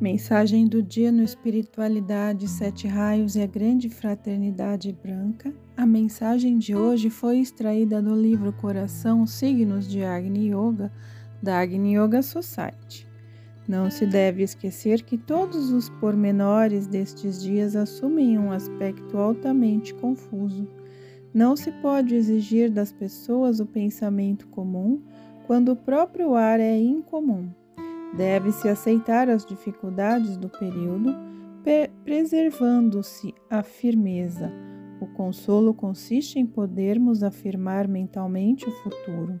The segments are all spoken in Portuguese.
Mensagem do dia no Espiritualidade, Sete Raios e a Grande Fraternidade Branca. A mensagem de hoje foi extraída do livro Coração Signos de Agni Yoga, da Agni Yoga Society. Não se deve esquecer que todos os pormenores destes dias assumem um aspecto altamente confuso. Não se pode exigir das pessoas o pensamento comum quando o próprio ar é incomum. Deve-se aceitar as dificuldades do período, preservando-se a firmeza. O consolo consiste em podermos afirmar mentalmente o futuro.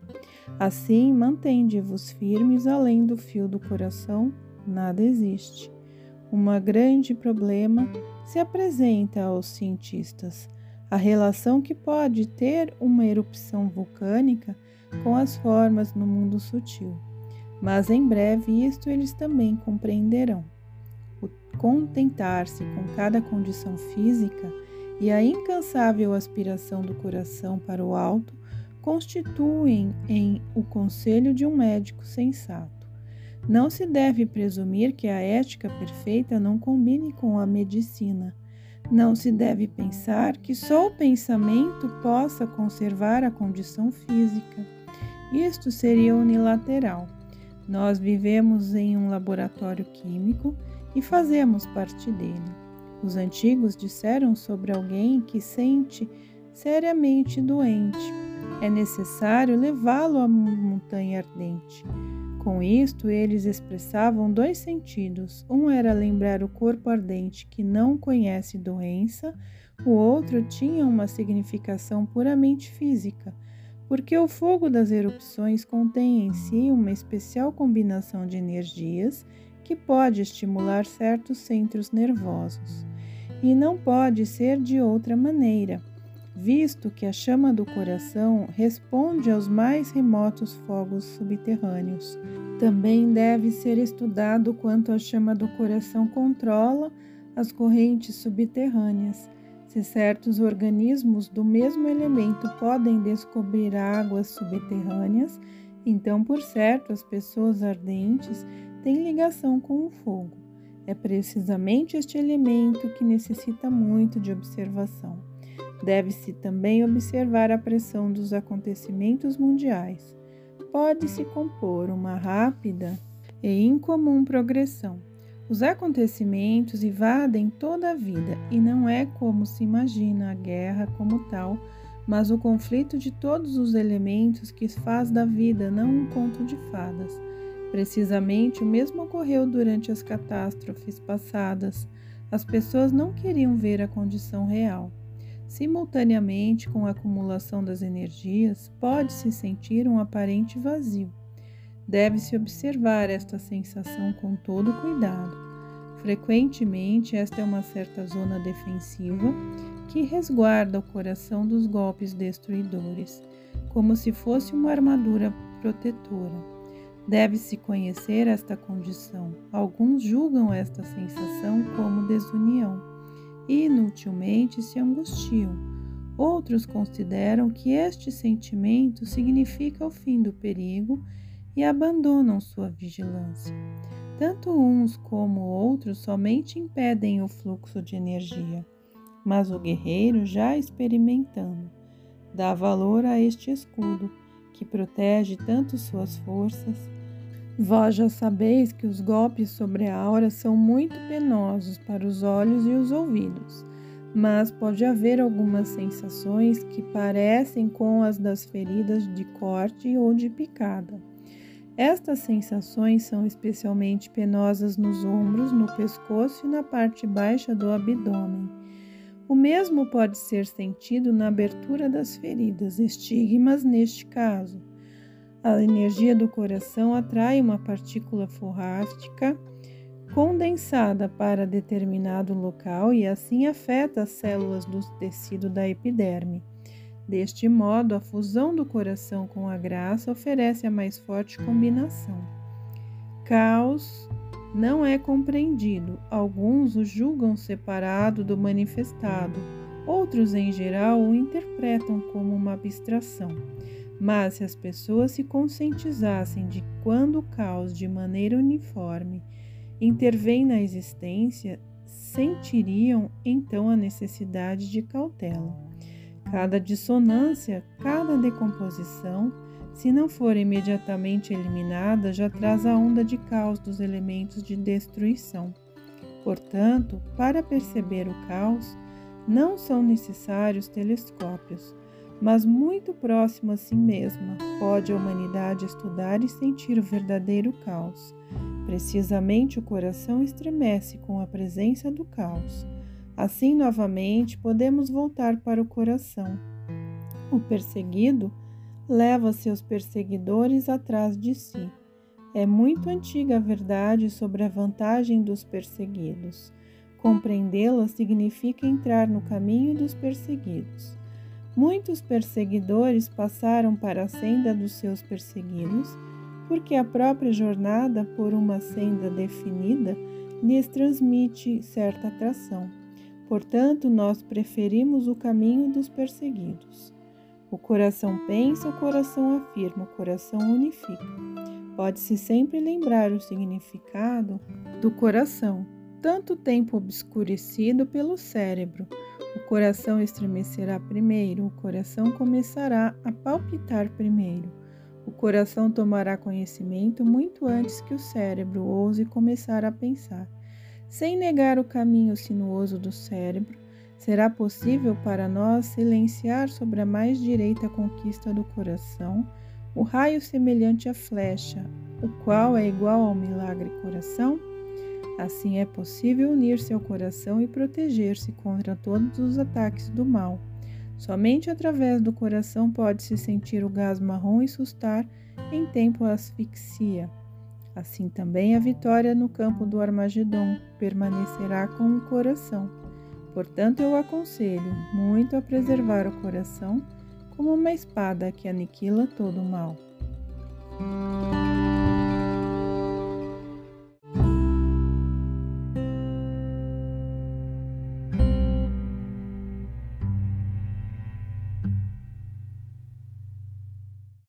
Assim, mantende-vos firmes além do fio do coração, nada existe. Um grande problema se apresenta aos cientistas: a relação que pode ter uma erupção vulcânica com as formas no mundo sutil mas em breve isto eles também compreenderão. O contentar-se com cada condição física e a incansável aspiração do coração para o alto constituem em o conselho de um médico sensato. Não se deve presumir que a ética perfeita não combine com a medicina. Não se deve pensar que só o pensamento possa conservar a condição física. Isto seria unilateral. Nós vivemos em um laboratório químico e fazemos parte dele. Os antigos disseram sobre alguém que sente seriamente doente. É necessário levá-lo à montanha ardente. Com isto, eles expressavam dois sentidos. Um era lembrar o corpo ardente que não conhece doença, o outro tinha uma significação puramente física porque o fogo das erupções contém em si uma especial combinação de energias que pode estimular certos centros nervosos. E não pode ser de outra maneira, visto que a chama do coração responde aos mais remotos fogos subterrâneos. Também deve ser estudado quanto a chama do coração controla as correntes subterrâneas se certos organismos do mesmo elemento podem descobrir águas subterrâneas, então, por certo, as pessoas ardentes têm ligação com o fogo. É precisamente este elemento que necessita muito de observação. Deve-se também observar a pressão dos acontecimentos mundiais. Pode-se compor uma rápida e incomum progressão os acontecimentos invadem toda a vida e não é como se imagina a guerra como tal, mas o conflito de todos os elementos que faz da vida não um conto de fadas. Precisamente o mesmo ocorreu durante as catástrofes passadas. As pessoas não queriam ver a condição real. Simultaneamente com a acumulação das energias, pode-se sentir um aparente vazio. Deve-se observar esta sensação com todo cuidado. Frequentemente, esta é uma certa zona defensiva que resguarda o coração dos golpes destruidores, como se fosse uma armadura protetora. Deve-se conhecer esta condição. Alguns julgam esta sensação como desunião e inutilmente se angustiam. Outros consideram que este sentimento significa o fim do perigo e abandonam sua vigilância. Tanto uns como outros somente impedem o fluxo de energia, mas o guerreiro, já experimentando, dá valor a este escudo que protege tanto suas forças. Vós já sabeis que os golpes sobre a aura são muito penosos para os olhos e os ouvidos, mas pode haver algumas sensações que parecem com as das feridas de corte ou de picada. Estas sensações são especialmente penosas nos ombros, no pescoço e na parte baixa do abdômen. O mesmo pode ser sentido na abertura das feridas, estigmas neste caso. A energia do coração atrai uma partícula forrástica condensada para determinado local e assim afeta as células do tecido da epiderme. Deste modo, a fusão do coração com a graça oferece a mais forte combinação. Caos não é compreendido. Alguns o julgam separado do manifestado, outros, em geral, o interpretam como uma abstração. Mas se as pessoas se conscientizassem de quando o caos de maneira uniforme intervém na existência, sentiriam então a necessidade de cautela. Cada dissonância, cada decomposição, se não for imediatamente eliminada, já traz a onda de caos dos elementos de destruição. Portanto, para perceber o caos, não são necessários telescópios, mas muito próximo a si mesma, pode a humanidade estudar e sentir o verdadeiro caos. Precisamente o coração estremece com a presença do caos. Assim, novamente, podemos voltar para o coração. O perseguido leva seus perseguidores atrás de si. É muito antiga a verdade sobre a vantagem dos perseguidos. Compreendê-la significa entrar no caminho dos perseguidos. Muitos perseguidores passaram para a senda dos seus perseguidos, porque a própria jornada por uma senda definida lhes transmite certa atração. Portanto, nós preferimos o caminho dos perseguidos. O coração pensa, o coração afirma, o coração unifica. Pode-se sempre lembrar o significado do coração, tanto tempo obscurecido pelo cérebro o coração estremecerá primeiro, o coração começará a palpitar primeiro. O coração tomará conhecimento muito antes que o cérebro ouse começar a pensar. Sem negar o caminho sinuoso do cérebro, será possível para nós silenciar sobre a mais direita conquista do coração o raio semelhante à flecha, o qual é igual ao milagre coração? Assim é possível unir-se ao coração e proteger-se contra todos os ataques do mal. Somente através do coração pode-se sentir o gás marrom e sustar em tempo asfixia. Assim também a vitória no campo do Armagedon permanecerá com o coração. Portanto, eu aconselho muito a preservar o coração como uma espada que aniquila todo o mal.